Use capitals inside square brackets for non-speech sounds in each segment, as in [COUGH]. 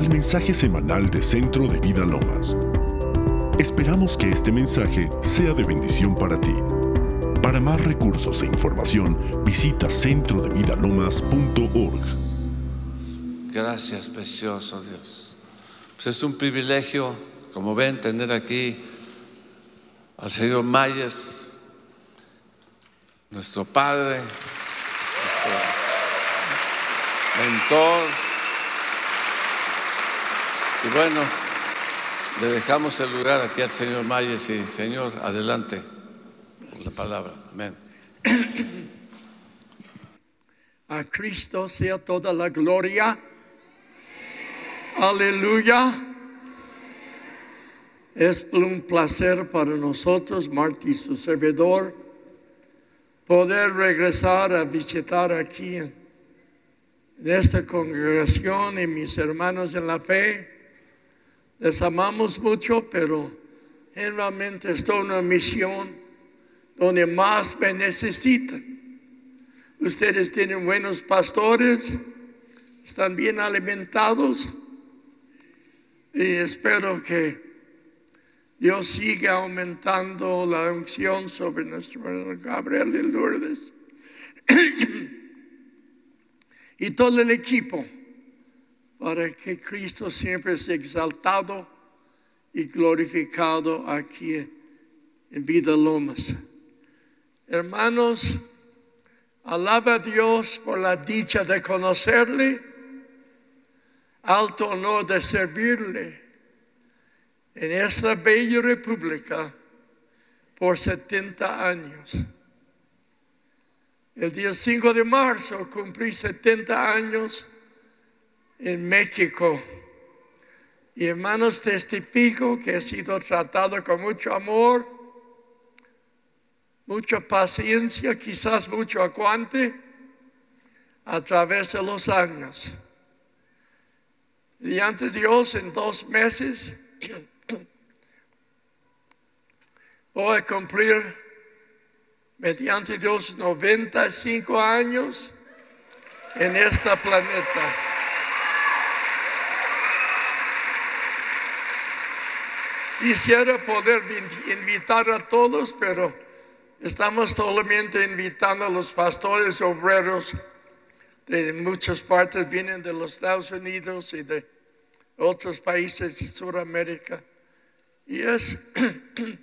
al mensaje semanal de Centro de Vida Lomas. Esperamos que este mensaje sea de bendición para ti. Para más recursos e información, visita centrodevidalomas.org. Gracias, precioso Dios. Pues es un privilegio, como ven, tener aquí al señor Mayes, nuestro padre, nuestro mentor. Y bueno, le dejamos el lugar aquí al señor Mayes y Señor, adelante por la palabra. Amén. A Cristo sea toda la gloria. Aleluya. Es un placer para nosotros, Marty, su servidor, poder regresar a visitar aquí en esta congregación y mis hermanos en la fe. Les amamos mucho, pero realmente estoy en una misión donde más me necesitan. Ustedes tienen buenos pastores, están bien alimentados y espero que Dios siga aumentando la unción sobre nuestro hermano Gabriel y Lourdes [COUGHS] y todo el equipo para que Cristo siempre sea exaltado y glorificado aquí en Vida Lomas. Hermanos, alaba a Dios por la dicha de conocerle, alto honor de servirle en esta bella república por 70 años. El día 5 de marzo cumplí 70 años en México. Y hermanos, testifico que he sido tratado con mucho amor, mucha paciencia, quizás mucho aguante a través de los años. Y Dios, en dos meses, [COUGHS] voy a cumplir, mediante Dios, 95 años en este planeta. Quisiera poder invitar a todos, pero estamos solamente invitando a los pastores obreros de muchas partes, vienen de los Estados Unidos y de otros países de Sudamérica. Y es [CLEARS THROAT]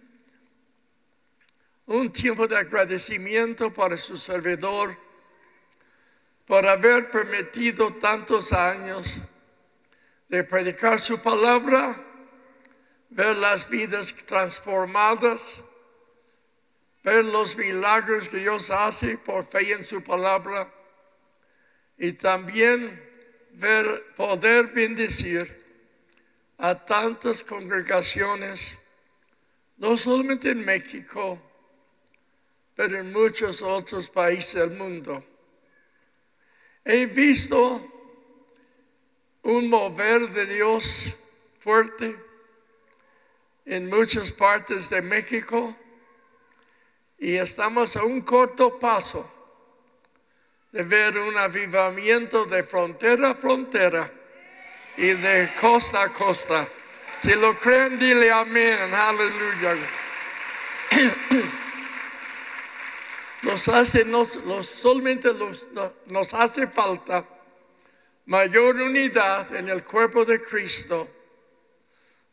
un tiempo de agradecimiento para su servidor por haber permitido tantos años de predicar su palabra ver las vidas transformadas, ver los milagros que Dios hace por fe en su palabra y también ver, poder bendecir a tantas congregaciones, no solamente en México, pero en muchos otros países del mundo. He visto un mover de Dios fuerte en muchas partes de México y estamos a un corto paso de ver un avivamiento de frontera a frontera y de costa a costa. Si lo creen, dile amén, aleluya. [CLEARS THROAT] Nos hace, nos, solamente nos hace falta mayor unidad en el cuerpo de Cristo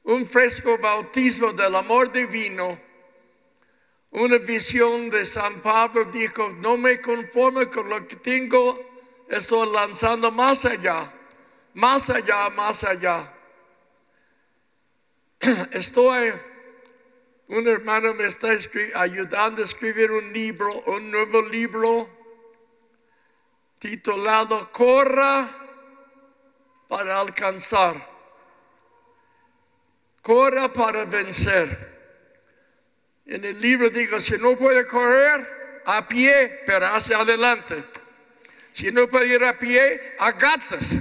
un fresco bautismo del amor divino, una visión de San Pablo dijo, no me conformo con lo que tengo, estoy lanzando más allá, más allá, más allá. [CLEARS THROAT] Estoy, un hermano me está ayudando a escribir un libro, un nuevo libro titulado Corra para alcanzar corra para vencer. En el libro digo, si no puede correr a pie, pero hacia adelante. Si no puede ir a pie, a gatas.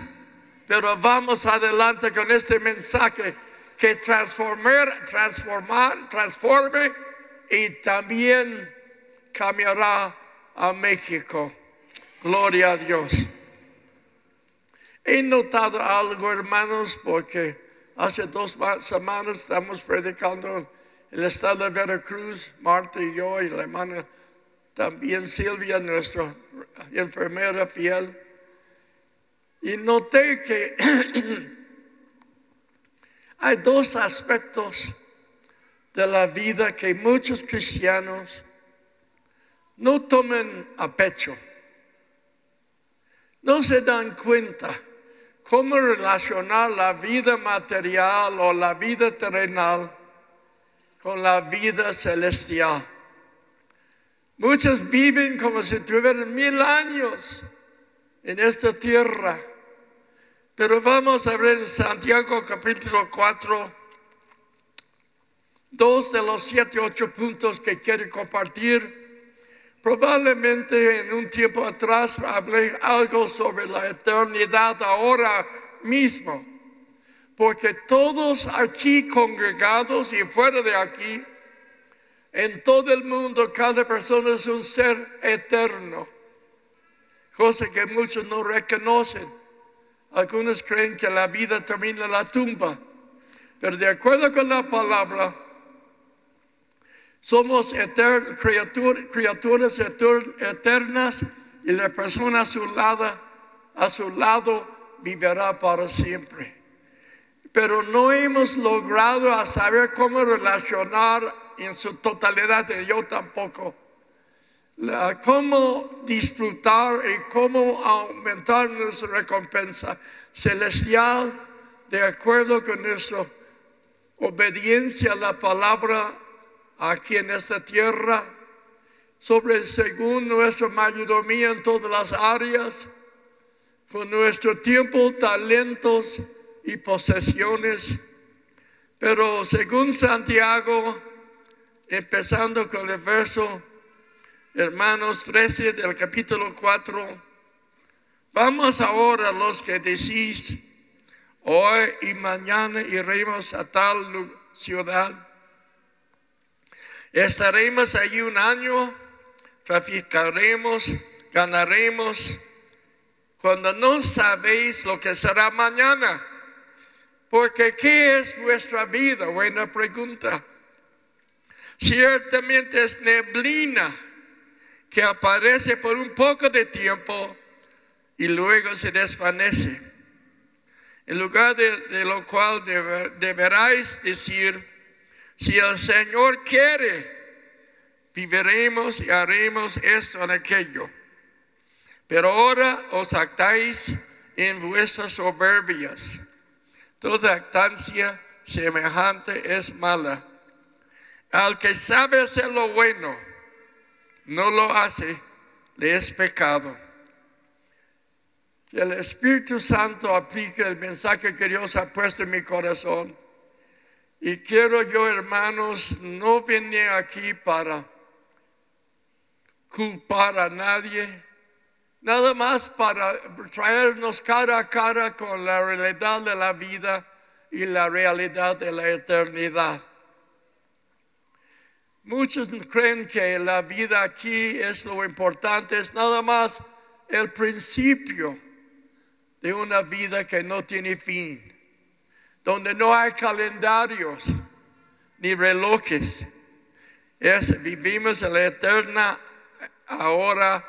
Pero vamos adelante con este mensaje que transformar, transformar, transforme y también cambiará a México. Gloria a Dios. He notado algo, hermanos, porque hace dos semanas estamos predicando en el estado de Veracruz, Marta y yo, y la hermana también Silvia, nuestra enfermera fiel. Y noté que [CLEARS THROAT] hay dos aspectos de la vida que muchos cristianos no tomen a pecho. No se dan cuenta cómo relacionar la vida material o la vida terrenal con la vida celestial. Muchos viven como si tuvieran mil años en esta tierra. Pero vamos a ver en Santiago capítulo 4, dos de los siete, ocho puntos que quiero compartir. Probablemente en un tiempo atrás hablé algo sobre la eternidad ahora mismo, porque todos aquí congregados y fuera de aquí, en todo el mundo, cada persona es un ser eterno, cosa que muchos no reconocen. Algunos creen que la vida termina en la tumba, pero de acuerdo con la palabra, somos criaturas eternas y la persona a su, lado, a su lado vivirá para siempre. Pero no hemos logrado saber cómo relacionar en su totalidad, y yo tampoco, cómo disfrutar y cómo aumentar nuestra recompensa celestial de acuerdo con nuestra obediencia a la palabra aquí en esta tierra, sobre según nuestra mayordomía en todas las áreas, con nuestro tiempo, talentos y posesiones. Pero según Santiago, empezando con el verso, hermanos 13 del capítulo 4, vamos ahora los que decís, hoy y mañana iremos a tal ciudad Estaremos allí un año, traficaremos, ganaremos, cuando no sabéis lo que será mañana. Porque ¿qué es vuestra vida? Buena pregunta. Ciertamente es neblina que aparece por un poco de tiempo y luego se desvanece. En lugar de, lo cual deberáis decir, si el Señor quiere, viviremos y haremos esto o aquello. Pero ahora os actáis en vuestras soberbias. Toda actancia semejante es mala. Al que sabe hacer lo bueno, no lo hace, le es pecado. Que el Espíritu Santo aplique el mensaje que Dios ha puesto en mi corazón y quiero yo, hermanos, no venir aquí para culpar a nadie, nada más para traernos cara a cara con la realidad de la vida y la realidad de la eternidad. Muchos creen que la vida aquí es lo importante, es nada más el principio de una vida que no tiene fin donde no hay calendarios ni relojes. vivimos en la eterna ahora,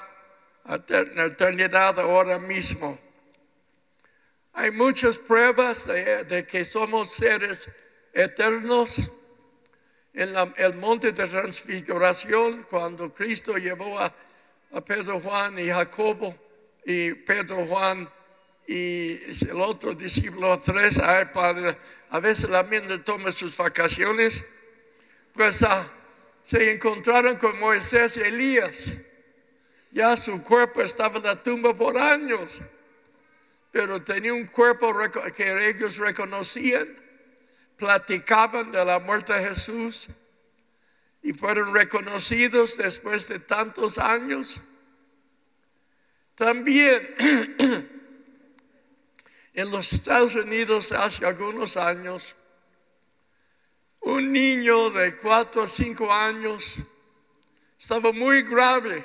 la eternidad ahora mismo. Hay muchas pruebas de, que somos seres eternos. En el monte de transfiguración, cuando Cristo llevó a, a Pedro, Juan y Jacobo, y Pedro, Juan y el otro discípulo tres, padre, a veces la mente toma sus vacaciones, pues ah, se encontraron con Moisés y Elías. Ya su cuerpo estaba en la tumba por años, pero tenía un cuerpo que ellos reconocían, platicaban de la muerte de Jesús y fueron reconocidos después de tantos años. También [CLEARS THROAT] en los Estados Unidos hace algunos años, un niño de cuatro o cinco años estaba muy grave.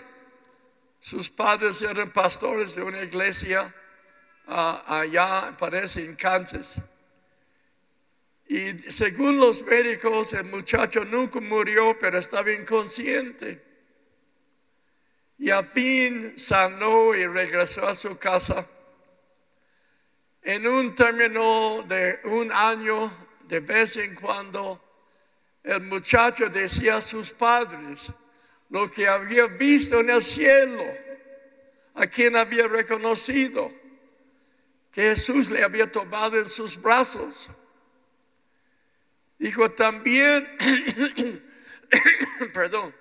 Sus padres eran pastores de una iglesia ah, allá, parece, en Kansas. Y según los médicos, el muchacho nunca murió, pero estaba inconsciente. Y al fin sanó y regresó a su casa. En un término de un año, de vez en cuando, el muchacho decía a sus padres lo que había visto en el cielo, a quien había reconocido que Jesús le había tomado en sus brazos Dijo también, [COUGHS] perdón,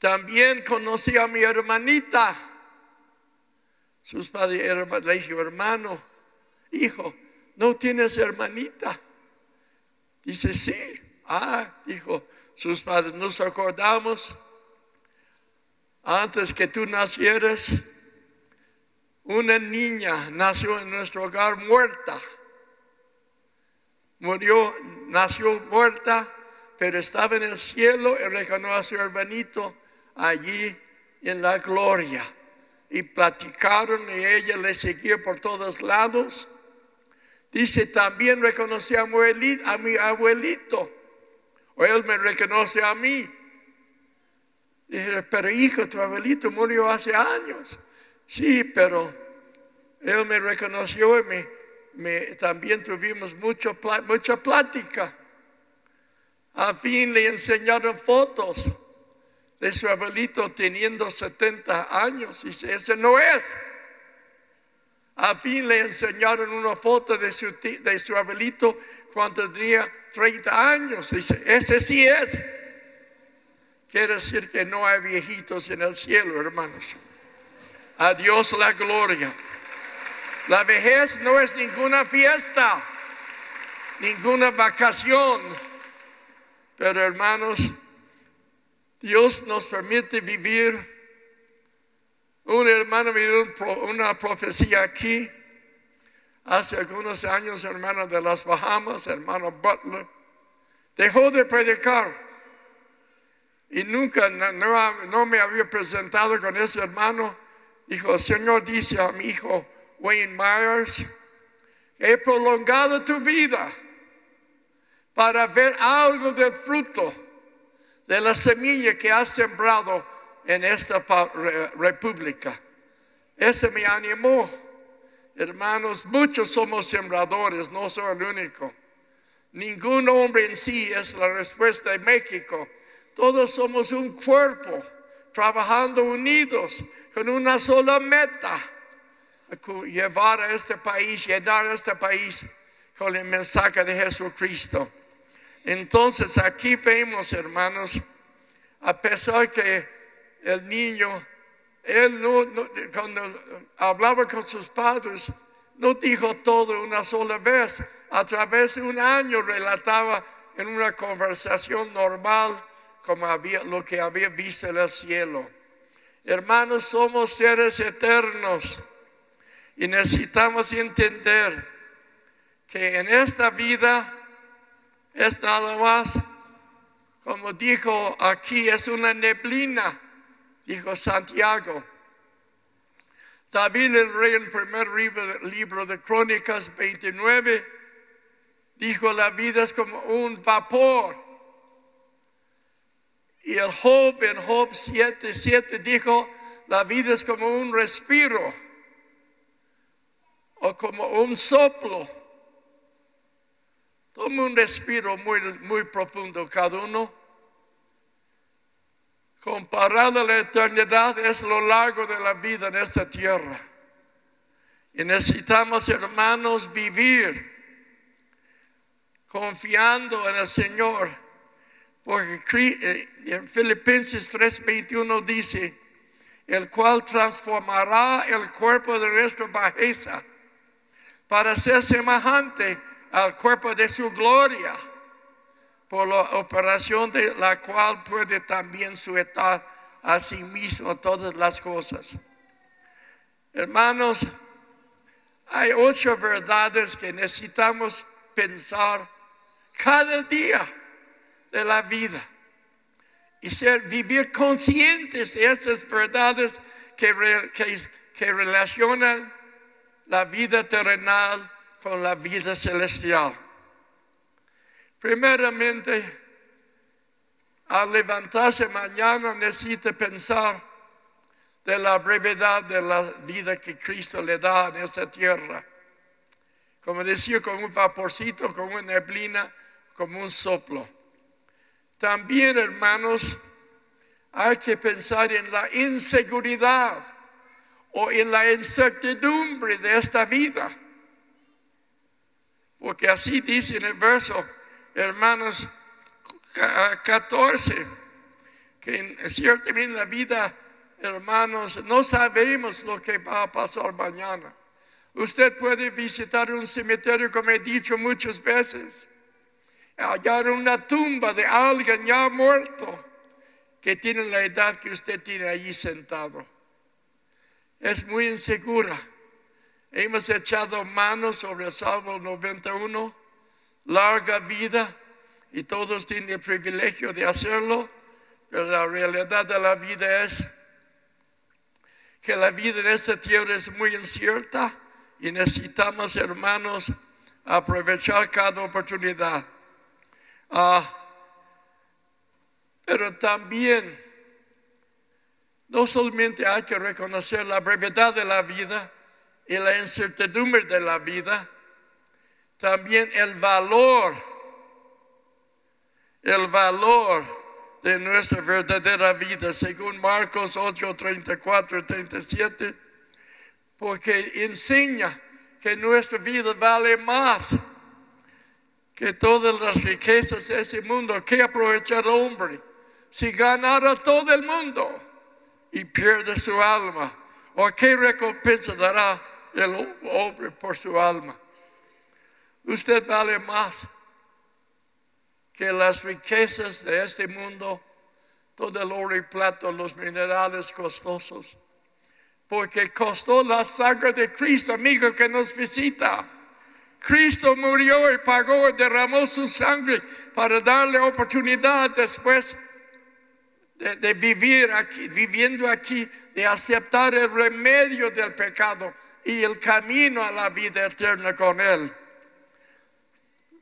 también conocí a mi hermanita. Sus padres le dijo, hermano, hijo, ¿no tienes hermanita? Dice, sí. Ah, dijo, sus padres, nos acordamos, antes que tú nacieras, una niña nació en nuestro hogar muerta murió, nació muerta, pero estaba en el cielo y reconoció a su hermanito allí en la gloria. Y platicaron y ella le seguía por todos lados. Dice, también reconocí a, mi abuelito, o él me reconoce a mí. Dije, pero hijo, tu abuelito murió hace años. Sí, pero él me reconoció y me también tuvimos mucho, mucha plática. A fin le enseñaron fotos de su abuelito teniendo 70 años. Dice, ese no es. A fin le enseñaron una foto de su, de su abuelito cuando tenía 30 años. Dice, ese sí es. Quiere decir que no hay viejitos en el cielo, hermanos. A la gloria. La vejez no es ninguna fiesta, ninguna vacación. Pero hermanos, Dios nos permite vivir. Un hermano me dio una profecía aquí. Hace algunos años, hermano de las Bahamas, hermano Butler, dejó de predicar. Y nunca, no, no me había presentado con ese hermano. Dijo, Señor dice a mi hijo, Wayne Myers, he prolongado tu vida para ver algo del fruto de la semilla que has sembrado en esta república. Ese me animó. Hermanos, muchos somos sembradores, no soy el único. Ningún hombre en sí es la respuesta de México. Todos somos un cuerpo, trabajando unidos con una sola meta llevar a este país, llenar a este país con el mensaje de Jesucristo. Entonces aquí vemos, hermanos, a pesar que el niño, él cuando hablaba con sus padres, no dijo todo una sola vez. A través de un año relataba en una conversación normal como lo que había visto en el cielo. Hermanos, somos seres eternos y necesitamos entender que en esta vida es nada más, como dijo aquí, es una neblina, dijo Santiago. David el rey en el primer libro de Crónicas 29 dijo la vida es como un vapor. Y el Job en Job 7, 7 dijo la vida es como un respiro o como un soplo. Toma un respiro muy, muy profundo cada uno. Comparado a la eternidad es lo largo de la vida en esta tierra. Y necesitamos, hermanos, vivir confiando en el Señor. Porque eh, en Filipenses 3:21 dice, el cual transformará el cuerpo de nuestra bajeza para ser semejante al cuerpo de su gloria, por la operación de la cual puede también sujetar a sí mismo todas las cosas. Hermanos, hay ocho verdades que necesitamos pensar cada día de la vida y ser, vivir conscientes de estas verdades que, que relacionan la vida terrenal con la vida celestial. Primeramente, al levantarse mañana necesita pensar de la brevedad de la vida que Cristo le da en esta tierra. Como decía, como un vaporcito, como una neblina, como un soplo. También, hermanos, hay que pensar en la inseguridad o en la incertidumbre de esta vida. Porque así dice en el verso, hermanos 14, que ciertamente en la vida, hermanos, no sabemos lo que va a pasar mañana. Usted puede visitar un cementerio, como he dicho muchas veces, hallar una tumba de alguien ya muerto que tiene la edad que usted tiene allí sentado. Es muy insegura. Hemos echado manos sobre el Salmo 91, larga vida, y todos tienen el privilegio de hacerlo, pero la realidad de la vida es que la vida en esta tierra es muy incierta y necesitamos, hermanos, aprovechar cada oportunidad. Ah, pero también no solamente hay que reconocer la brevedad de la vida y la incertidumbre de la vida, también el valor, el valor de nuestra verdadera vida, según Marcos 8, 34 y 37, porque enseña que nuestra vida vale más que todas las riquezas de ese mundo. ¿Qué aprovechar hombre? si ganara todo el mundo y pierde su alma? ¿O qué recompensa dará el hombre por su alma? Usted vale más que las riquezas de este mundo, todo el oro y plata, los minerales costosos. Porque costó la sangre de Cristo, amigo, que nos visita. Cristo murió y pagó y derramó su sangre para darle oportunidad después de, vivir aquí, viviendo aquí, de aceptar el remedio del pecado y el camino a la vida eterna con Él.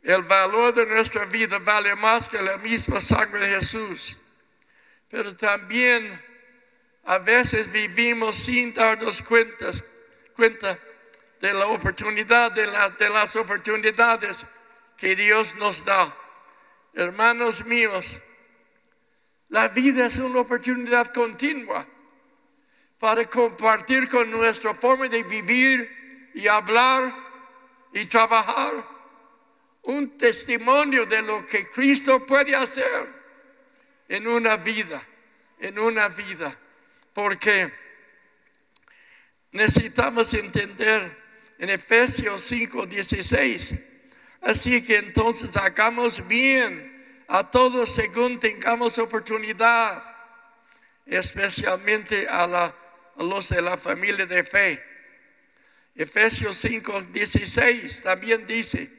El valor de nuestra vida vale más que la misma sangre de Jesús. Pero también a veces vivimos sin darnos cuenta de la oportunidad, de, de las oportunidades que Dios nos da. Hermanos míos, la vida es una oportunidad continua para compartir con nuestra forma de vivir y hablar y trabajar un testimonio de lo que Cristo puede hacer en una vida, en una vida. Porque necesitamos entender en Efesios 5, 16. Así que entonces hagamos bien a todos según tengamos oportunidad, especialmente a, los de la familia de fe. Efesios 5, 16 también dice,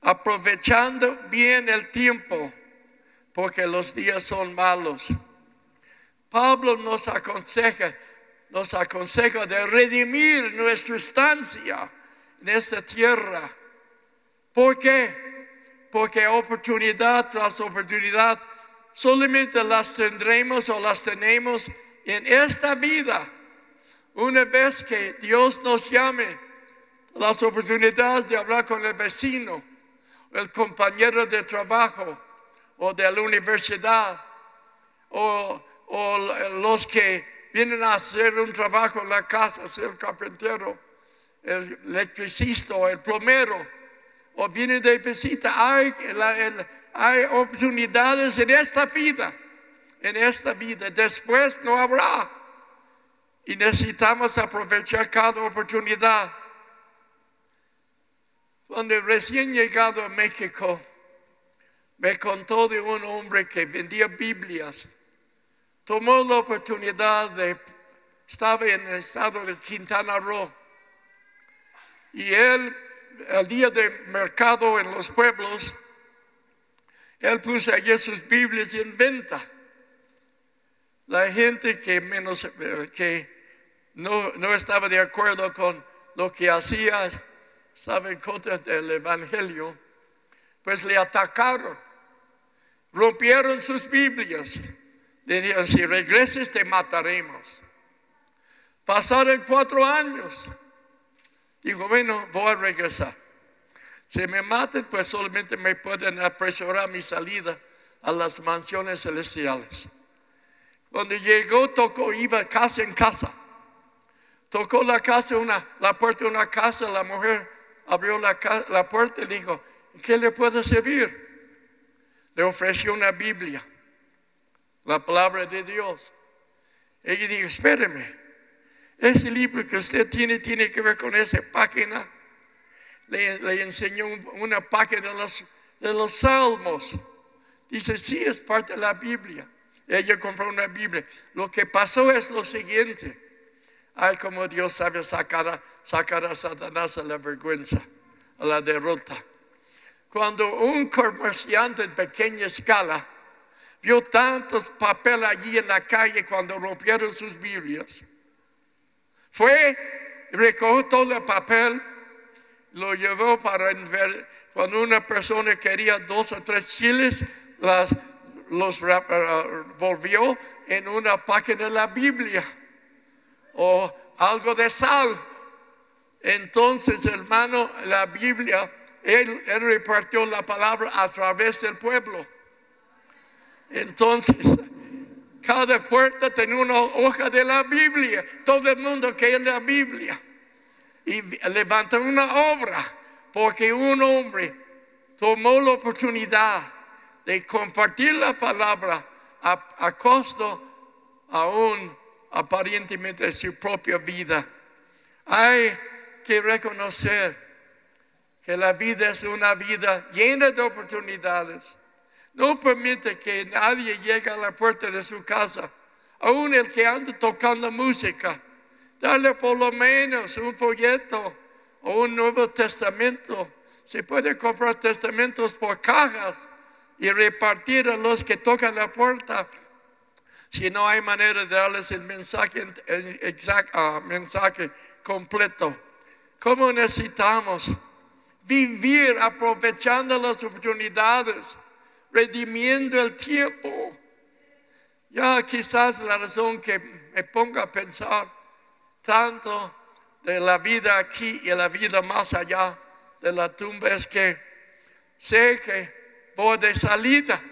aprovechando bien el tiempo, porque los días son malos. Pablo nos aconseja, nos aconseja de redimir nuestra estancia en esta tierra. ¿Por qué? porque oportunidad tras oportunidad solamente las tendremos o las tenemos en esta vida. Una vez que Dios nos llame, las oportunidades de hablar con el vecino, el compañero de trabajo o de la universidad, o, o los que vienen a hacer un trabajo en la casa, ser el carpintero, el electricista o el plomero o vienen de visita. Hay, hay oportunidades en esta vida, en esta vida. Después no habrá. Y necesitamos aprovechar cada oportunidad. Cuando recién llegado a México, me contó de un hombre que vendía Biblias. Tomó la oportunidad de, estaba en el estado de Quintana Roo. Y él el día de mercado en los pueblos, él puso allí sus Biblias en venta. La gente que menos, que no, no estaba de acuerdo con lo que hacía, estaba en contra del Evangelio, pues le atacaron, rompieron sus Biblias, dijeron, si regreses te mataremos. Pasaron cuatro años. Dijo, bueno, voy a regresar. Si me maten, pues solamente me pueden apresurar mi salida a las mansiones celestiales. Cuando llegó, tocó, iba casa en casa. Tocó la casa, una, la puerta de una casa, la mujer abrió la, la puerta y dijo, ¿qué le puedo servir? Le ofreció una Biblia, la palabra de Dios. Ella dijo, espéreme, ese libro que usted tiene tiene que ver con esa página. Le, enseñó una página de los, de los salmos. Dice, sí, es parte de la Biblia. Ella compró una Biblia. Lo que pasó es lo siguiente. Ay, como Dios sabe sacar a, sacar a Satanás a la vergüenza, a la derrota. Cuando un comerciante en pequeña escala vio tantos papeles allí en la calle cuando rompieron sus Biblias, fue, recogió todo el papel, lo llevó para ver. Cuando una persona quería dos o tres chiles, las, los uh, volvió en una página de la Biblia o algo de sal. Entonces, hermano, la Biblia, él, repartió la palabra a través del pueblo. Entonces, cada puerta tenía una hoja de la Biblia. Todo el mundo que en la Biblia. Y levantó una obra porque un hombre tomó la oportunidad de compartir la palabra a, costo aún aparentemente de su propia vida. Hay que reconocer que la vida es una vida llena de oportunidades. No permite que nadie llegue a la puerta de su casa, aún el que anda tocando música. Dale por lo menos un folleto o un Nuevo Testamento. Se puede comprar testamentos por cajas y repartir a los que tocan la puerta. Si no hay manera de darles el mensaje, exacto, ah, mensaje completo. ¿Cómo necesitamos vivir aprovechando las oportunidades? redimiendo el tiempo. Ya quizás la razón que me ponga a pensar tanto de la vida aquí y la vida más allá de la tumba es que sé que voy de salida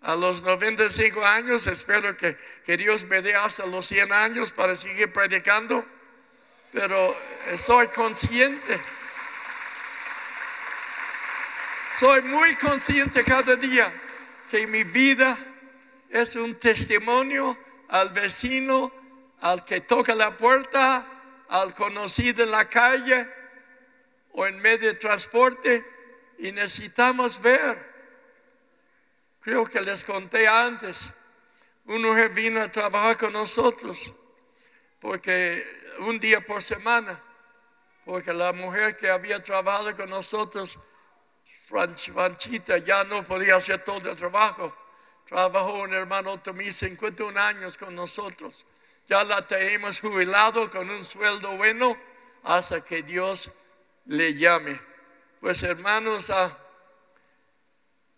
a los 95 años. Espero que, que Dios me dé hasta los 100 años para seguir predicando. Pero soy consciente soy muy consciente cada día que mi vida es un testimonio al vecino, al que toca la puerta, al conocido en la calle o en medio de transporte y necesitamos ver. Creo que les conté antes, una mujer vino a trabajar con nosotros porque un día por semana, porque la mujer que había trabajado con nosotros Franchita ya no podía hacer todo el trabajo. Trabajó un hermano Tomí 51 años con nosotros. Ya la tenemos jubilado con un sueldo bueno hasta que Dios le llame. Pues hermanos, a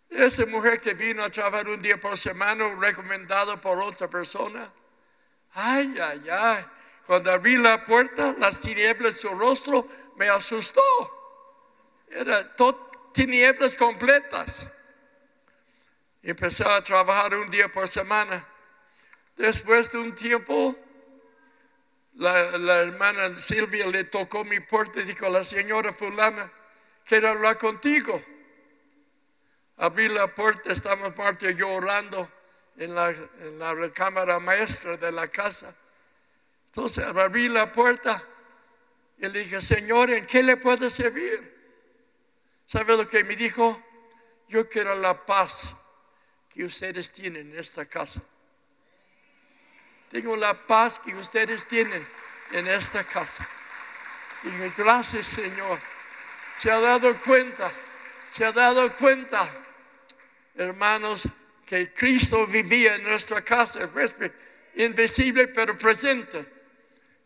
esa mujer que vino a trabajar un día por semana, recomendado por otra persona. Ay, ay, ay. Cuando abrí la puerta, las tinieblas de su rostro me asustó. Era todo tinieblas completas. Empezó a trabajar un día por semana. Después de un tiempo, la, hermana Silvia le tocó mi puerta y dijo, la señora fulana, quiero hablar contigo. Abrí la puerta, estaba parte yo orando en la, en la recámara maestra de la casa. Entonces abrí la puerta y le dije, Señor, ¿en qué le puedo servir? ¿Sabe lo que me dijo? Yo quiero la paz que ustedes tienen en esta casa. Tengo la paz que ustedes tienen en esta casa. Dije, gracias Señor. Se ha dado cuenta, se ha dado cuenta, hermanos, que Cristo vivía en nuestra casa, invisible pero presente.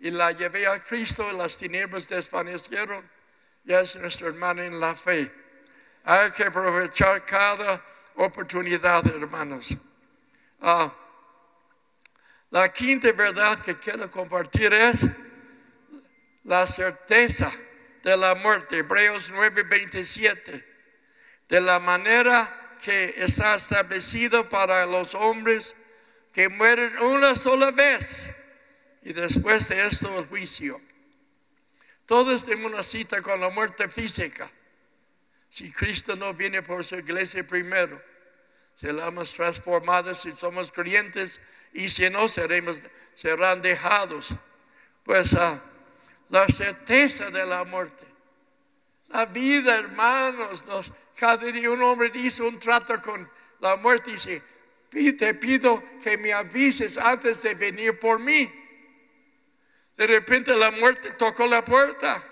y la llevé a Cristo y las tinieblas desvanecieron. Ya es nuestro hermano en la fe. Hay que aprovechar cada oportunidad, hermanos. Ah, la quinta verdad que quiero compartir es la certeza de la muerte. Hebreos 9:27. De la manera que está establecido para los hombres que mueren una sola vez y después de esto el juicio. Todos tenemos una cita con la muerte física. Si Cristo no viene por su iglesia primero, seremos transformados si somos creyentes y si no seremos, serán dejados. Pues ah, la certeza de la muerte. La vida, hermanos, nos, cada día un hombre dice un trato con la muerte y dice, te pido que me avises antes de venir por mí. De repente la muerte tocó la puerta.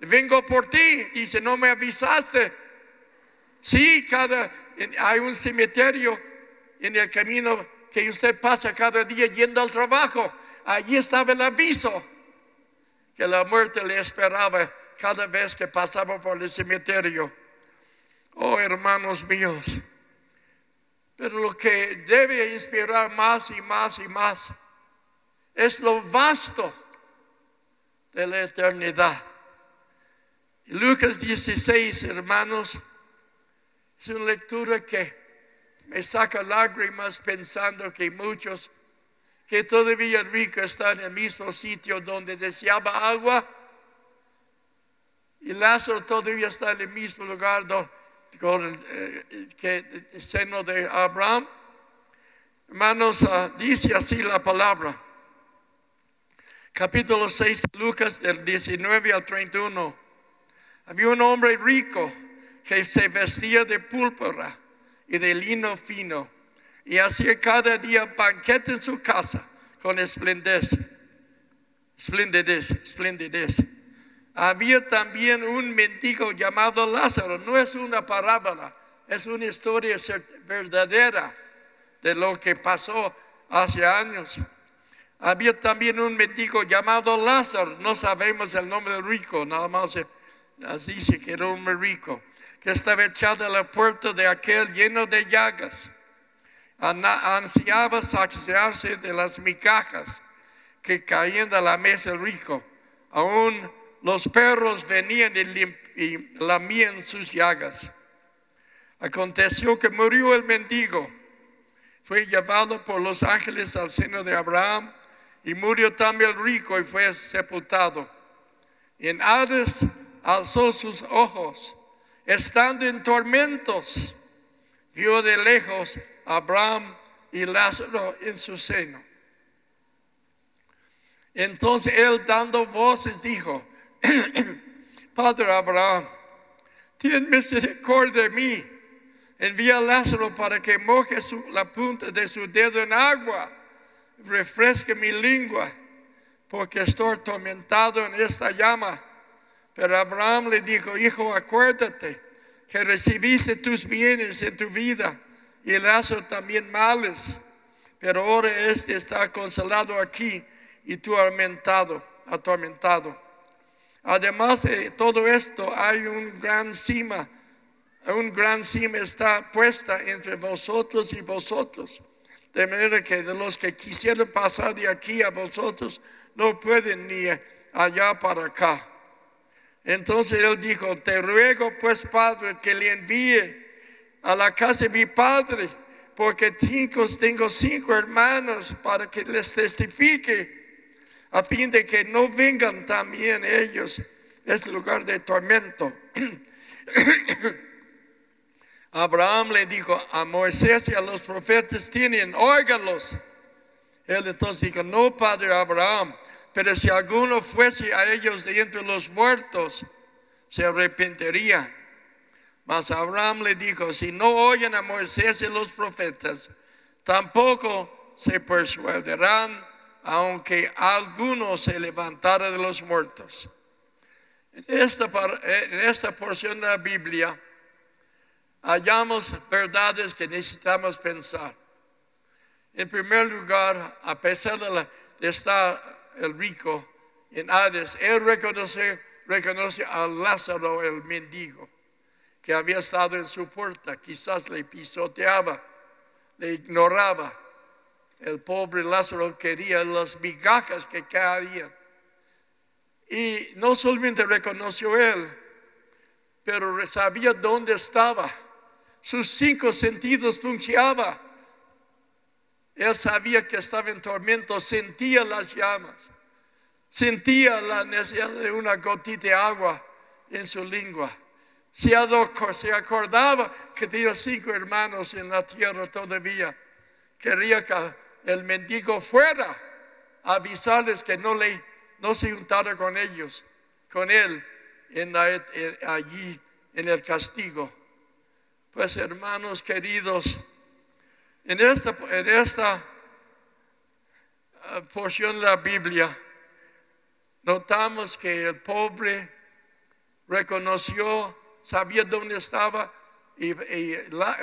Vengo por ti. Dice, no me avisaste. Sí, cada, hay un cementerio en el camino que usted pasa cada día yendo al trabajo. Allí estaba el aviso que la muerte le esperaba cada vez que pasaba por el cementerio. Oh, hermanos míos. Pero lo que debe inspirar más y más y más es lo vasto de la eternidad. Lucas 16, hermanos, es una lectura que me saca lágrimas pensando que muchos que todavía rico está en el mismo sitio donde deseaba agua y Lázaro todavía está en el mismo lugar donde, con eh, que el seno de Abraham. Hermanos, ah, dice así la palabra. Capítulo 6 de Lucas del 19 al 31. Había un hombre rico que se vestía de púrpura y de lino fino y hacía cada día banquete en su casa con esplendez. Esplendidez, esplendidez. Había también un mendigo llamado Lázaro. No es una parábola, es una historia verdadera de lo que pasó hace años. Había también un mendigo llamado Lázaro. No sabemos el nombre rico, nada más dice que era un rico, que estaba echado a la puerta de aquel lleno de llagas ansiaba saciarse de las micajas que caían de la mesa rico. Aún los perros venían y, lamían sus llagas. Aconteció que murió el mendigo. Fue llevado por los ángeles al seno de Abraham y murió también el rico y fue sepultado. En Hades alzó sus ojos, estando en tormentos, vio de lejos Abraham y Lázaro en su seno. Entonces él dando voces dijo, [CLEARS THROAT] Padre Abraham, ten misericordia de mí. Envía a Lázaro para que moje la punta de su dedo en agua, refresque mi lengua, porque estoy atormentado en esta llama. Pero Abraham le dijo, hijo, acuérdate que recibiste tus bienes en tu vida y el lazo también males. Pero ahora este está consolado aquí y tú atormentado, atormentado. Además de todo esto, hay un gran cima, un gran cima está puesta entre vosotros y vosotros. De manera que de los que quisieran pasar de aquí a vosotros, no pueden ni allá para acá. Entonces él dijo, te ruego pues, Padre, que le envíe a la casa de mi padre, porque tengo cinco hermanos para que les testifique, a fin de que no vengan también ellos a ese lugar de tormento. [COUGHS] Abraham le dijo a Moisés y a los profetas tienen, óiganlos. Él entonces dijo, no, padre Abraham, pero si alguno fuese a ellos de entre los muertos, se arrepentiría. Mas Abraham le dijo, si no oyen a Moisés y los profetas, tampoco se persuadirán, aunque alguno se levantara de los muertos. En esta, en esta porción de la Biblia hallamos verdades que necesitamos pensar. En primer lugar, a pesar de, estar el rico, en Hades, él reconoce, reconoce a Lázaro el mendigo que había estado en su puerta, quizás le pisoteaba, le ignoraba. El pobre Lázaro quería las migajas que caían. Y no solamente reconoció él, pero sabía dónde estaba. Sus cinco sentidos funcionaban. Él sabía que estaba en tormento, sentía las llamas, sentía la necesidad de una gotita de agua en su lengua. Se, acordaba que tenía cinco hermanos en la tierra todavía. Quería que el mendigo fuera a avisarles que no, le, no se juntara con ellos, con él en allí en el castigo. Pues hermanos queridos, en esta, en esta ah, porción de la Biblia notamos que el pobre reconoció, sabía dónde estaba y,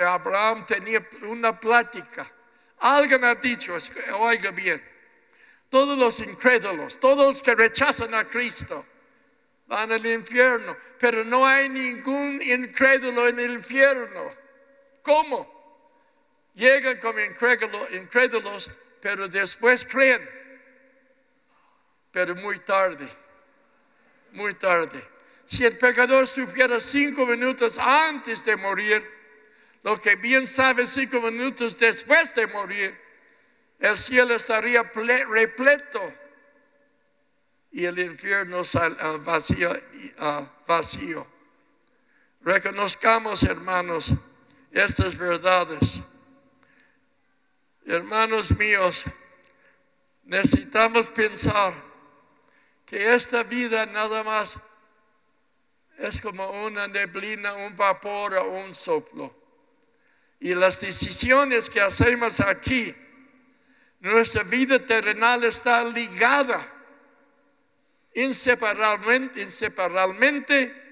Abraham tenía una plática. Alguien ha dicho, oiga bien, todos los incrédulos, todos los que rechazan a Cristo, van al infierno, pero no hay ningún incrédulo en el infierno. ¿Cómo? Llegan como incrédulos, pero después creen, pero muy tarde, muy tarde. Si el pecador supiera cinco minutos antes de morir, lo que bien sabe cinco minutos después de morir, el cielo estaría repleto y el infierno vacío, vacío. Reconozcamos, hermanos, estas verdades. Hermanos míos, necesitamos pensar que esta vida nada más es como una neblina, un vapor o un soplo. Y las decisiones que hacemos aquí, nuestra vida terrenal está ligada inseparablemente, inseparablemente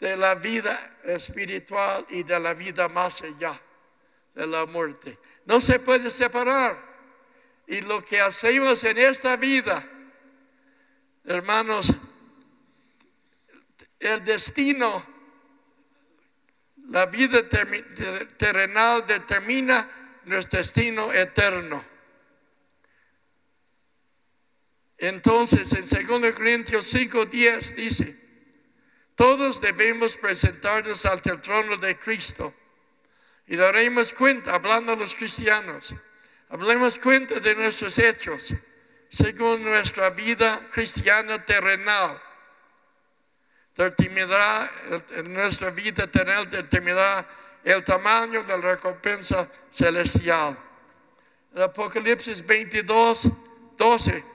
de la vida espiritual y de la vida más allá de la muerte. No se puede separar. Y lo que hacemos en esta vida, hermanos, el destino, la vida terrenal determina nuestro destino eterno. Entonces, en 2 Corintios 5:10 dice, todos debemos presentarnos ante el trono de Cristo y daremos cuenta, hablando a los cristianos, hablemos cuenta de nuestros hechos según nuestra vida cristiana terrenal. Determinará, nuestra vida terrenal determinará el tamaño de la recompensa celestial. El Apocalipsis 22, 12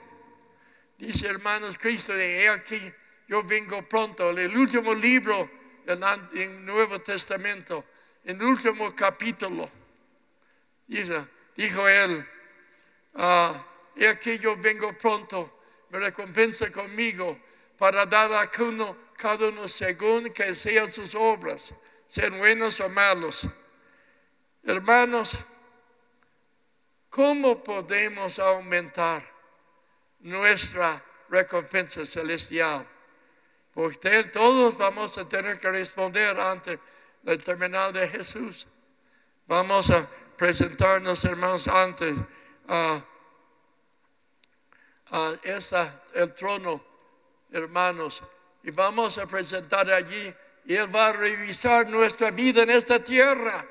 Dice hermanos Cristo, de aquí, yo vengo pronto. El último libro del Nuevo Testamento, el último capítulo. Dice, dijo él, ah, he aquí yo vengo pronto, me recompensa conmigo para dar a cada uno, cada uno según que sean sus obras, sean buenos o malos. Hermanos, ¿cómo podemos aumentar? nuestra recompensa celestial. Porque todos vamos a tener que responder ante el terminal de Jesús. Vamos a presentarnos, hermanos, ante a el trono, hermanos, y vamos a presentar allí. Y Él va a revisar nuestra vida en esta tierra,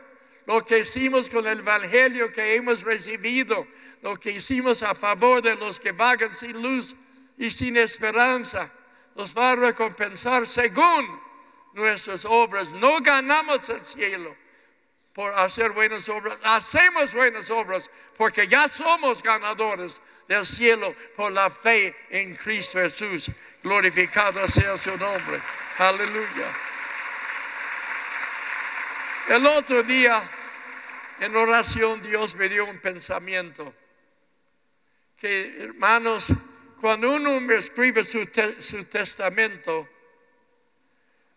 lo que hicimos con el Evangelio que hemos recibido, lo que hicimos a favor de los que vagan sin luz y sin esperanza, nos va a recompensar según nuestras obras. No ganamos el cielo por hacer buenas obras, hacemos buenas obras porque ya somos ganadores del cielo por la fe en Cristo Jesús. Glorificado sea su nombre. Aleluya. El otro día, en oración, Dios me dio un pensamiento que, hermanos, cuando uno me escribe su, testamento,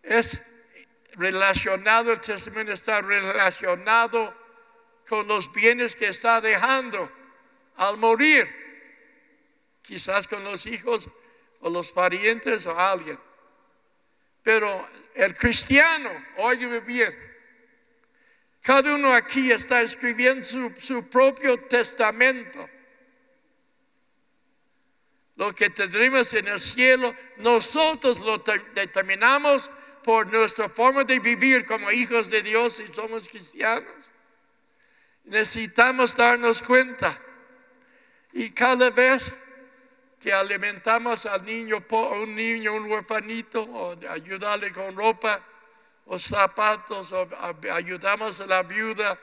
es relacionado, el testamento está relacionado con los bienes que está dejando al morir. Quizás con los hijos o los parientes o alguien. Pero el cristiano, óyeme bien, cada uno aquí está escribiendo su, su propio testamento. Lo que tendremos en el cielo, nosotros lo determinamos por nuestra forma de vivir como hijos de Dios y somos cristianos. Necesitamos darnos cuenta. Y cada vez que alimentamos al niño, un niño, un huerfanito, o ayudarle con ropa o zapatos, o ayudamos a la viuda,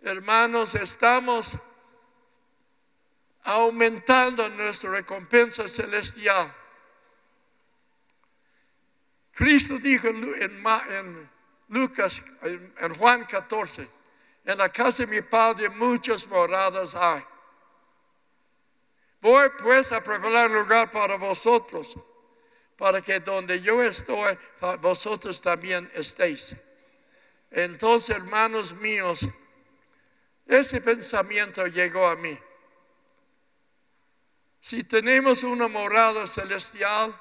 hermanos, estamos aumentando nuestra recompensa celestial. Cristo dijo en, Lucas, en, Juan 14, en la casa de mi Padre muchas moradas hay. Voy pues a preparar lugar para vosotros, para que donde yo estoy, vosotros también estéis. Entonces, hermanos míos, ese pensamiento llegó a mí. Si tenemos una morada celestial,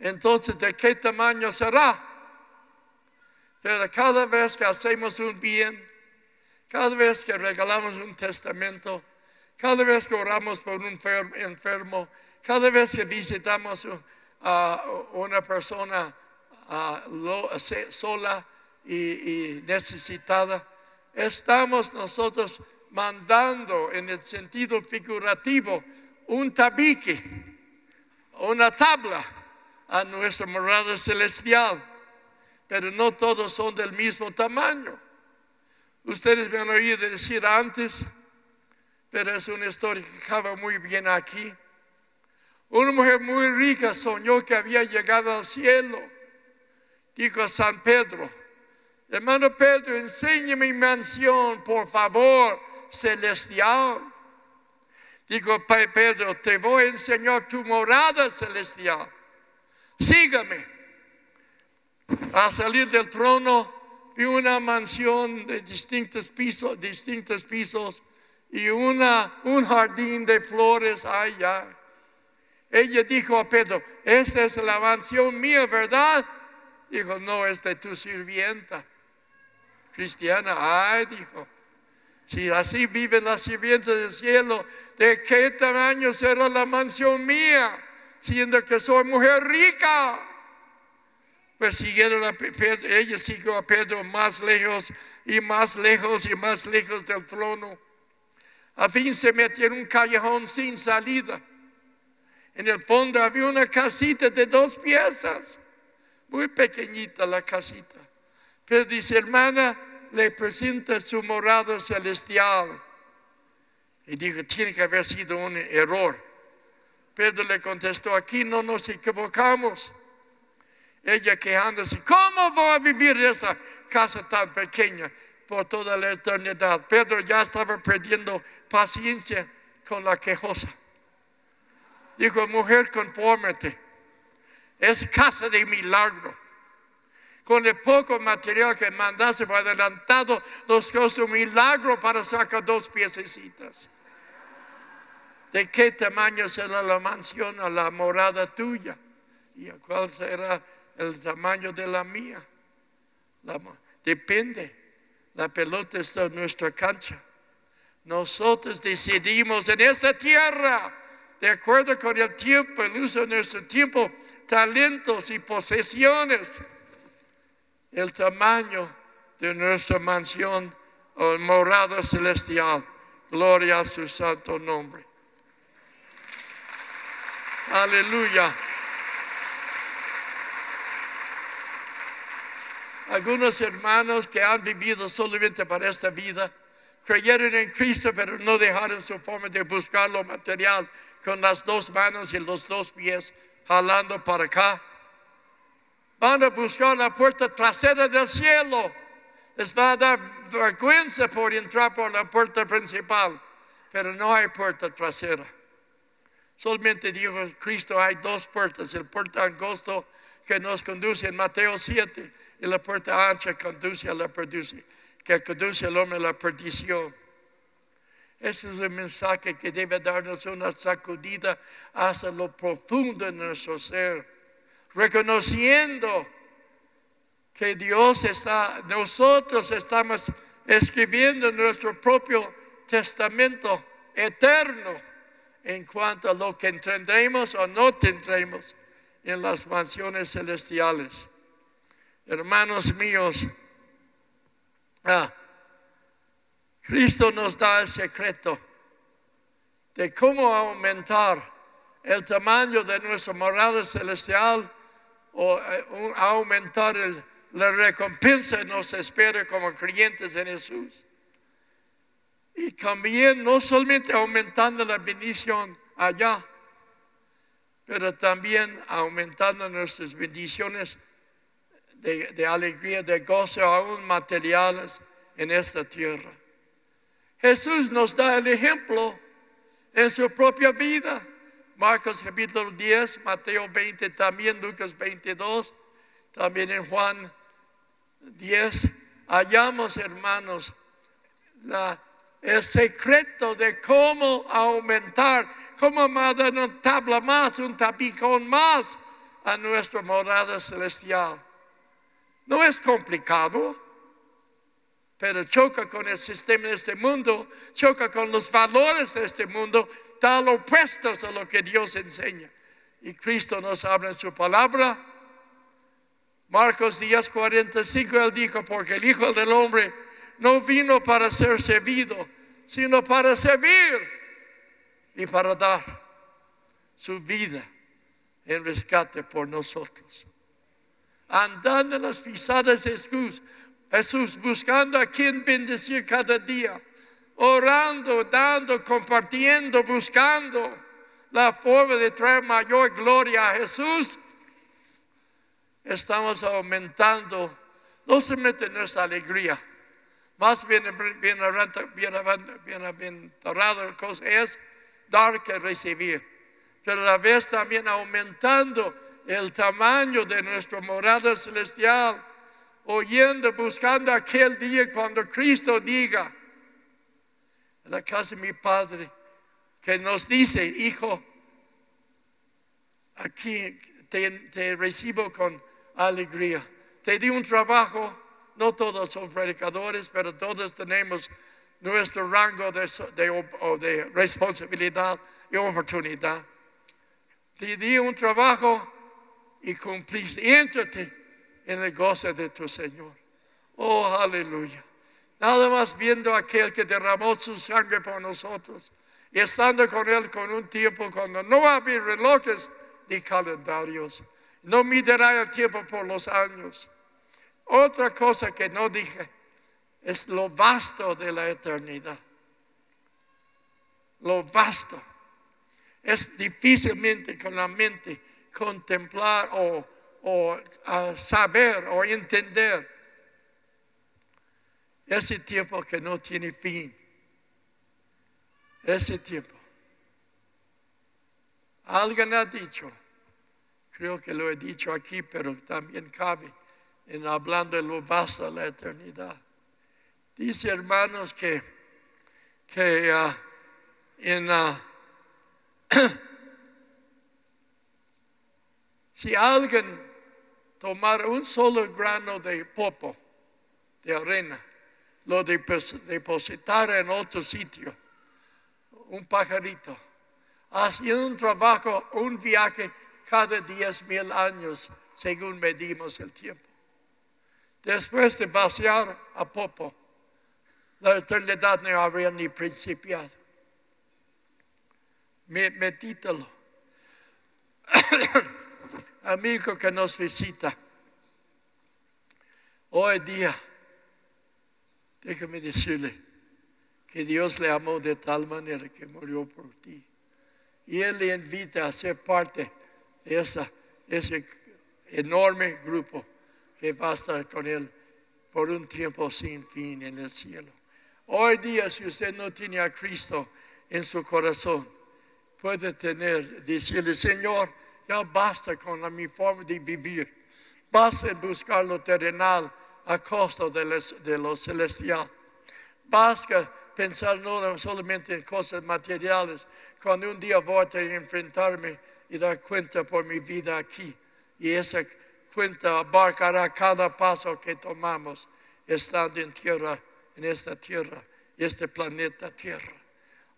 entonces ¿de qué tamaño será? Pero cada vez que hacemos un bien, cada vez que regalamos un testamento, cada vez que oramos por un enfermo, cada vez que visitamos a una persona sola y necesitada, estamos nosotros mandando en el sentido figurativo un tabique, una tabla a nuestra morada celestial, pero no todos son del mismo tamaño. Ustedes me han oído decir antes, pero es una historia que acaba muy bien aquí. Una mujer muy rica soñó que había llegado al cielo. Dijo a San Pedro, hermano Pedro, enséñame mi mansión, por favor celestial. Digo, Pedro, te voy a enseñar tu morada celestial. Sígame. A salir del trono vi una mansión de distintos pisos, distintos pisos y una, un jardín de flores allá. Ella dijo a Pedro, esta es la mansión mía, ¿verdad? Dijo, no, es de tu sirvienta. Cristiana, ay, dijo, si así viven las sirvientas del cielo, ¿de qué tamaño será la mansión mía? Siendo que soy mujer rica. Pues siguieron ella siguió a Pedro más lejos y más lejos y más lejos del trono. A fin se metió en un callejón sin salida. En el fondo había una casita de dos piezas, muy pequeñita la casita. Pero dice, hermana, le presenta su morada celestial. Y dijo, tiene que haber sido un error. Pedro le contestó, aquí no nos equivocamos. Ella quejándose, ¿cómo voy a vivir en esa casa tan pequeña por toda la eternidad? Pedro ya estaba perdiendo paciencia con la quejosa. Dijo, mujer, confórmate. Es casa de milagro con el poco material que mandase por adelantado, nos costó un milagro para sacar dos piececitas. ¿De qué tamaño será la mansión o la morada tuya? ¿Y cuál será el tamaño de la mía? depende. La pelota está en nuestra cancha. Nosotros decidimos en esta tierra, de acuerdo con el tiempo, el uso de nuestro tiempo, talentos y posesiones el tamaño de nuestra mansión o morada celestial. Gloria a su santo nombre. Aleluya. Algunos hermanos que han vivido solamente para esta vida, creyeron en Cristo, pero no dejaron su forma de buscar lo material con las dos manos y los dos pies, jalando para acá van a buscar la puerta trasera del cielo. Les va a dar vergüenza por entrar por la puerta principal, pero no hay puerta trasera. Solamente dijo Cristo, hay dos puertas, el puerta angosto que nos conduce en Mateo 7 y la puerta ancha conduce a la perdición, que conduce al hombre a la perdición. Ese es el mensaje que debe darnos una sacudida hacia lo profundo de nuestro ser, reconociendo que Dios está, nosotros estamos escribiendo nuestro propio testamento eterno en cuanto a lo que tendremos o no tendremos en las mansiones celestiales. Hermanos míos, ah, Cristo nos da el secreto de cómo aumentar el tamaño de nuestra morada celestial o eh, aumentar la recompensa que nos espera como creyentes en Jesús. Y también no solamente aumentando la bendición allá, pero también aumentando nuestras bendiciones de, alegría, de gozo, aún materiales en esta tierra. Jesús nos da el ejemplo en su propia vida. Marcos capítulo 10, Mateo 20, también Lucas 22, también en Juan 10. Hallamos, hermanos, el secreto de cómo aumentar, cómo dar una tabla más, un tapicón más a nuestra morada celestial. No es complicado, pero choca con el sistema de este mundo, choca con los valores de este mundo, tal opuestos a lo que Dios enseña. Y Cristo nos habla en su palabra. Marcos 10, 45, él dijo, porque el Hijo del Hombre no vino para ser servido, sino para servir y para dar su vida en rescate por nosotros. Andando en las pisadas de Jesús, Jesús buscando a quien bendecir cada día, orando, dando, compartiendo, buscando la forma de traer mayor gloria a Jesús, estamos aumentando no solamente nuestra alegría, más bien, bienaventurado cosa es dar que recibir. Pero a la vez también aumentando el tamaño de nuestra morada celestial, oyendo, buscando aquel día cuando Cristo diga, en la casa de mi Padre, que nos dice, hijo, aquí te, recibo con alegría. Te di un trabajo no todos son predicadores, pero todos tenemos nuestro rango de, responsabilidad y oportunidad. Te di un trabajo y. Éntrate en el gozo de tu Señor. Oh, aleluya. Nada más viendo aquel que derramó su sangre por nosotros y estando con Él con un tiempo cuando no había relojes ni calendarios. No midirá el tiempo por los años otra cosa que no dije es lo vasto de la eternidad. Lo vasto. Es difícilmente con la mente contemplar o, saber o entender ese tiempo que no tiene fin. Ese tiempo. Alguien ha dicho, creo que lo he dicho aquí, pero también cabe en hablando de lo vasto la eternidad. Dice, hermanos, que, que ah, en, ah, [CLEARS THROAT] si alguien tomara un solo grano de popo, de arena, lo depositara en otro sitio, un pajarito, haciendo un trabajo, un viaje cada diez mil años, según medimos el tiempo. Después de vaciar a Popo, la eternidad no habría ni principiado. Medítalo. [COUGHS] Amigo que nos visita, hoy día, déjame decirle que Dios le amó de tal manera que murió por ti. Y Él le invita a ser parte de ese enorme grupo que va a estar con Él por un tiempo sin fin en el cielo. Hoy día, si usted no tiene a Cristo en su corazón, puede tener, decirle, Señor, ya basta con la, mi forma de vivir. Basta buscar lo terrenal a costa de, lo celestial. Basta pensar no solamente en cosas materiales, cuando un día voy a enfrentarme y dar cuenta por mi vida aquí. Y esa cuenta abarcará cada paso que tomamos estando en tierra, en esta tierra, este planeta Tierra.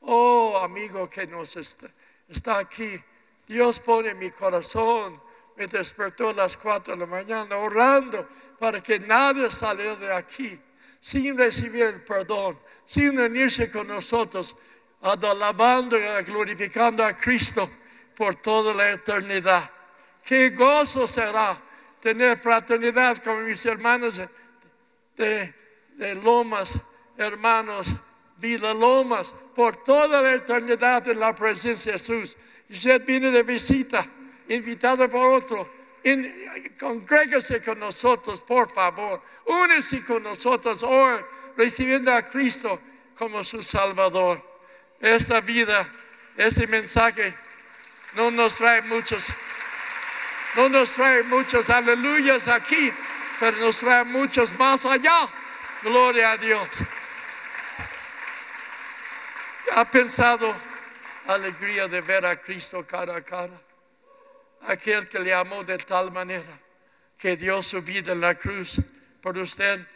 Oh, amigo que nos está, está aquí, Dios pone mi corazón, me despertó a las cuatro de la mañana orando para que nadie saliera de aquí sin recibir el perdón, sin unirse con nosotros, alabando y glorificando a Cristo por toda la eternidad. Qué gozo será tener fraternidad con mis hermanos de, Lomas, hermanos Vida Lomas, por toda la eternidad en la presencia de Jesús. Usted viene de visita, invitado por otro. congrégase con nosotros, por favor. Únese con nosotros hoy, recibiendo a Cristo como su Salvador. Esta vida, ese mensaje, no nos trae muchos, no nos trae muchos aleluyas aquí, pero nos trae muchos más allá. Gloria a Dios. ¿Ha pensado alegría de ver a Cristo cara a cara? Aquel que le amó de tal manera que dio su vida en la cruz por usted.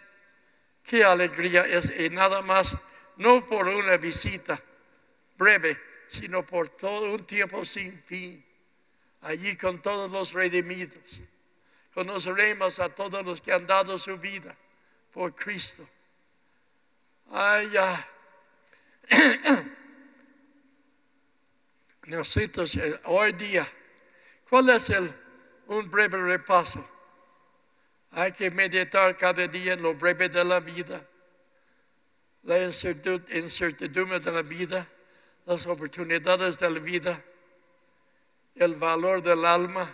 Qué alegría es, y nada más, no por una visita breve, sino por todo un tiempo sin fin, allí con todos los redimidos. Conoceremos a todos los que han dado su vida por Cristo. Ay, ya. [CLEARS THROAT] Nosotros eh, hoy día, ¿cuál es el, un breve repaso? Hay que meditar cada día en lo breve de la vida, la incertidumbre de la vida, las oportunidades de la vida, el valor del alma,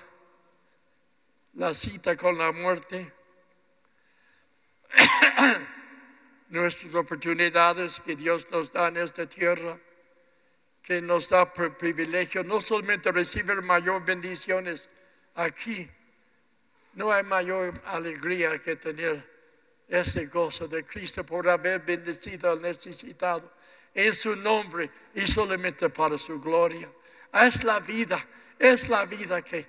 la cita con la muerte, [COUGHS] nuestras oportunidades que Dios nos da en esta tierra, que nos da privilegio, no solamente recibir mayor bendiciones aquí, no hay mayor alegría que tener ese gozo de Cristo por haber bendecido al necesitado en su nombre y solamente para su gloria. Es la vida, es la vida que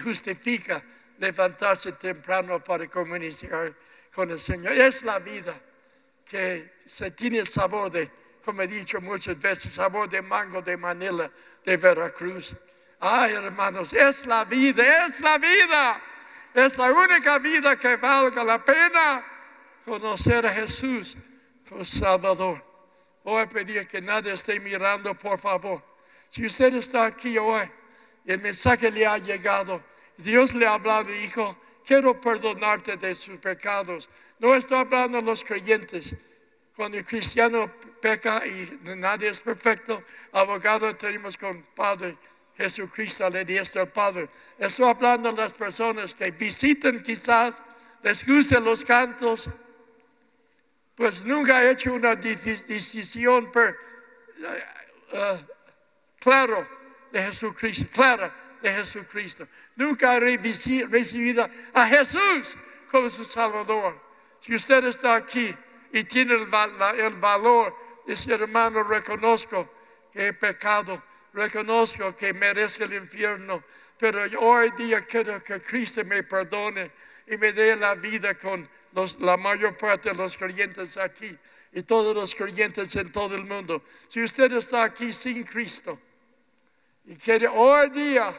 justifica levantarse temprano para comunicar con el Señor. Es la vida que se tiene el sabor de, como he dicho muchas veces, sabor de mango de Manila, de Veracruz. Ay, hermanos, es la vida, es la vida. Es la única vida que valga la pena conocer a Jesús como Salvador. Voy a pedir que nadie esté mirando, por favor. Si usted está aquí hoy y el mensaje le ha llegado, Dios le ha hablado y dijo, quiero perdonarte de sus pecados. No estoy hablando de los creyentes. Cuando el cristiano peca y nadie es perfecto, abogado tenemos con Padre Jesucristo, le dice al Padre. Estoy hablando de las personas que visitan quizás, les gustan los cantos, pues nunca ha hecho una decisión per, uh, uh, claro de Jesucristo, clara de Jesucristo. Nunca ha recibido a Jesús como su Salvador. Si usted está aquí y tiene el, valor de decir, hermano, reconozco que he pecado, reconozco que merezco el infierno, pero hoy día quiero que Cristo me perdone y me dé la vida con la mayor parte de los creyentes aquí y todos los creyentes en todo el mundo. Si usted está aquí sin Cristo y quiere hoy día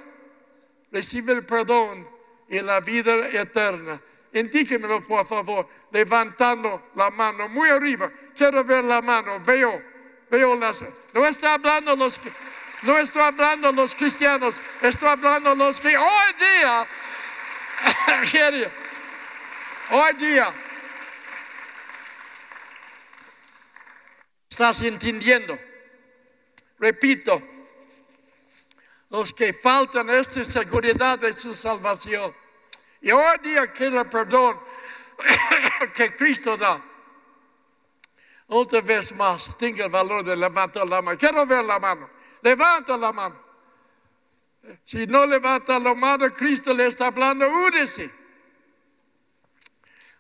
recibir el perdón y la vida eterna, indíquemelo por favor, levantando la mano muy arriba. Quiero ver la mano, veo, veo las. No está hablando los, no estoy hablando los cristianos, estoy hablando los que hoy día [COUGHS] hoy día estás entendiendo. Repito, los que faltan esta seguridad de su salvación y hoy día quiero el perdón [COUGHS] que Cristo da. Otra vez más, tenga el valor de levantar la mano. Quiero ver la mano. Levanta la mano. Si no levanta la mano, Cristo le está hablando, únese.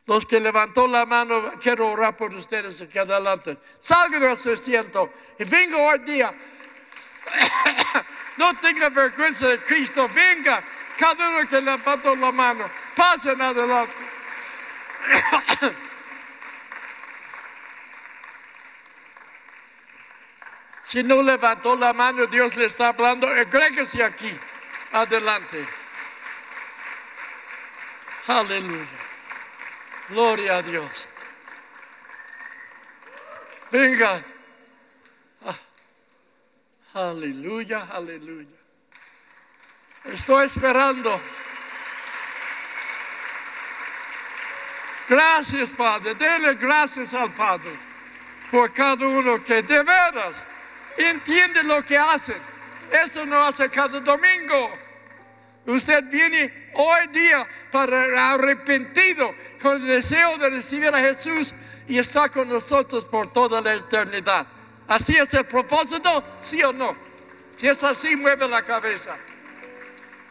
Los que levantó la mano, quiero orar por ustedes aquí adelante. Salgan de su asiento y venga hoy día. [COUGHS] no tenga vergüenza de Cristo. Venga, cada uno que levantó la mano, pasen adelante. [COUGHS] si no levantó la mano, Dios le está hablando. Egrégese aquí. Adelante. Aleluya. Gloria a Dios. Venga. Ah. Aleluya, aleluya. Estoy esperando. Gracias, Padre. Dele gracias al Padre por cada uno que de veras entiende lo que hacen. Eso no hace cada domingo. Usted viene hoy día para arrepentido con el deseo de recibir a Jesús y está con nosotros por toda la eternidad. ¿Así es el propósito? ¿Sí o no? Si es así, mueve la cabeza.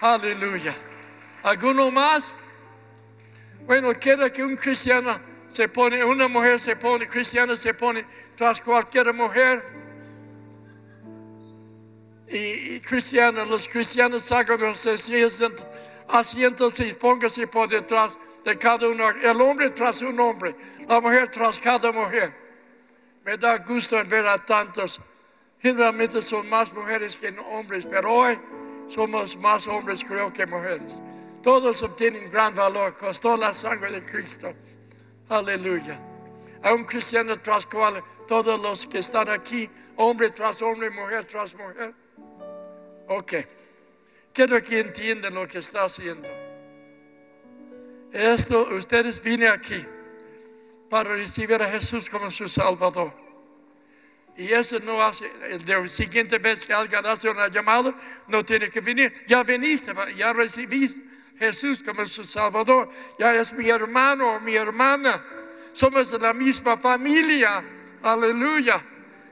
Aleluya. ¿Alguno más? Bueno, quiero que un cristiano se pone, una mujer se pone, cristiana se pone tras cualquier mujer. Y, cristianos, los cristianos sacan los asientos y pónganse por detrás de cada uno. El hombre tras un hombre, la mujer tras cada mujer. Me da gusto ver a tantos. Generalmente son más mujeres que hombres, pero hoy somos más hombres creo que mujeres. Todos obtienen gran valor, costó la sangre de Cristo. Aleluya. A un cristiano tras cual todos los que están aquí, hombre tras hombre, mujer tras mujer. Ok. Quiero que entiendan lo que está haciendo. Esto, ustedes vienen aquí para recibir a Jesús como su Salvador. Y eso no hace, la siguiente vez que alguien hace una llamada, no tiene que venir. Ya viniste, ya recibiste Jesús como su Salvador. Ya es mi hermano o mi hermana. Somos de la misma familia. Aleluya.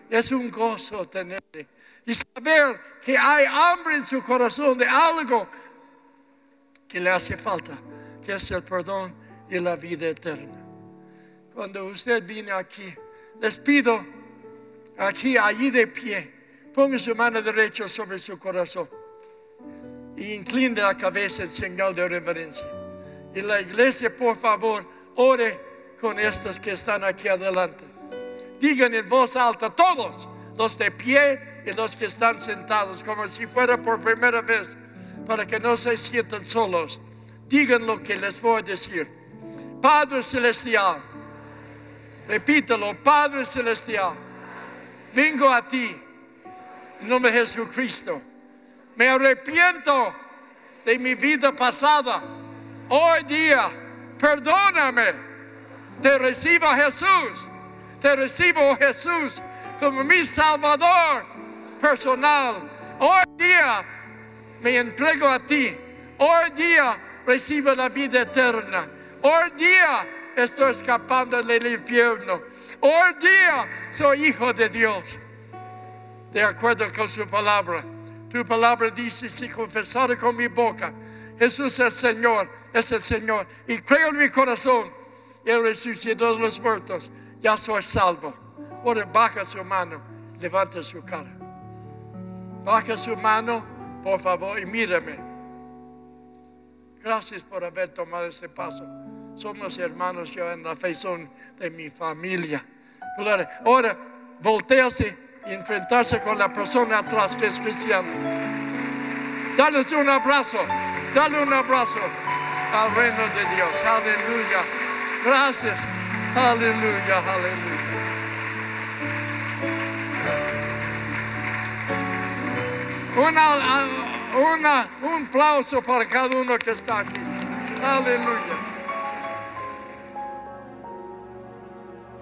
Es un gozo tenerle. Y saber que hay hambre en su corazón de algo que le hace falta, que es el perdón y la vida eterna. Cuando usted viene aquí, les pido aquí, allí de pie, ponga su mano derecha sobre su corazón y incline la cabeza en señal de reverencia. Y la iglesia, por favor, ore con estos que están aquí adelante. Digan en voz alta, todos, los de pie y los que están sentados, como si fuera por primera vez, para que no se sientan solos. Digan lo que les voy a decir. Padre Celestial, repítelo, Padre Celestial, vengo a ti, en nombre de Jesucristo me arrepiento de mi vida pasada. Hoy día, perdóname. Te recibo a Jesús. Te recibo a Jesús como mi Salvador personal. Hoy día me entrego a ti. Hoy día recibo la vida eterna. Hoy día estoy escapando del infierno. Hoy día soy hijo de Dios. De acuerdo con su palabra. Tu palabra dice, si confesare con mi boca, Jesús es el Señor, es el Señor, y creo en mi corazón, Él resucitó de los muertos, ya soy salvo. Ahora baja su mano, levanta su cara. Baja su mano, por favor, y mírame. Gracias por haber tomado este paso. Somos hermanos yo en la fe, son de mi familia. Ahora, voltease y enfrentarse con la persona atrás que es cristiana. Dale un abrazo, dale un abrazo al reino de Dios. Aleluya. Gracias. Aleluya, aleluya. Una, una, un aplauso para cada uno que está aquí. Aleluya.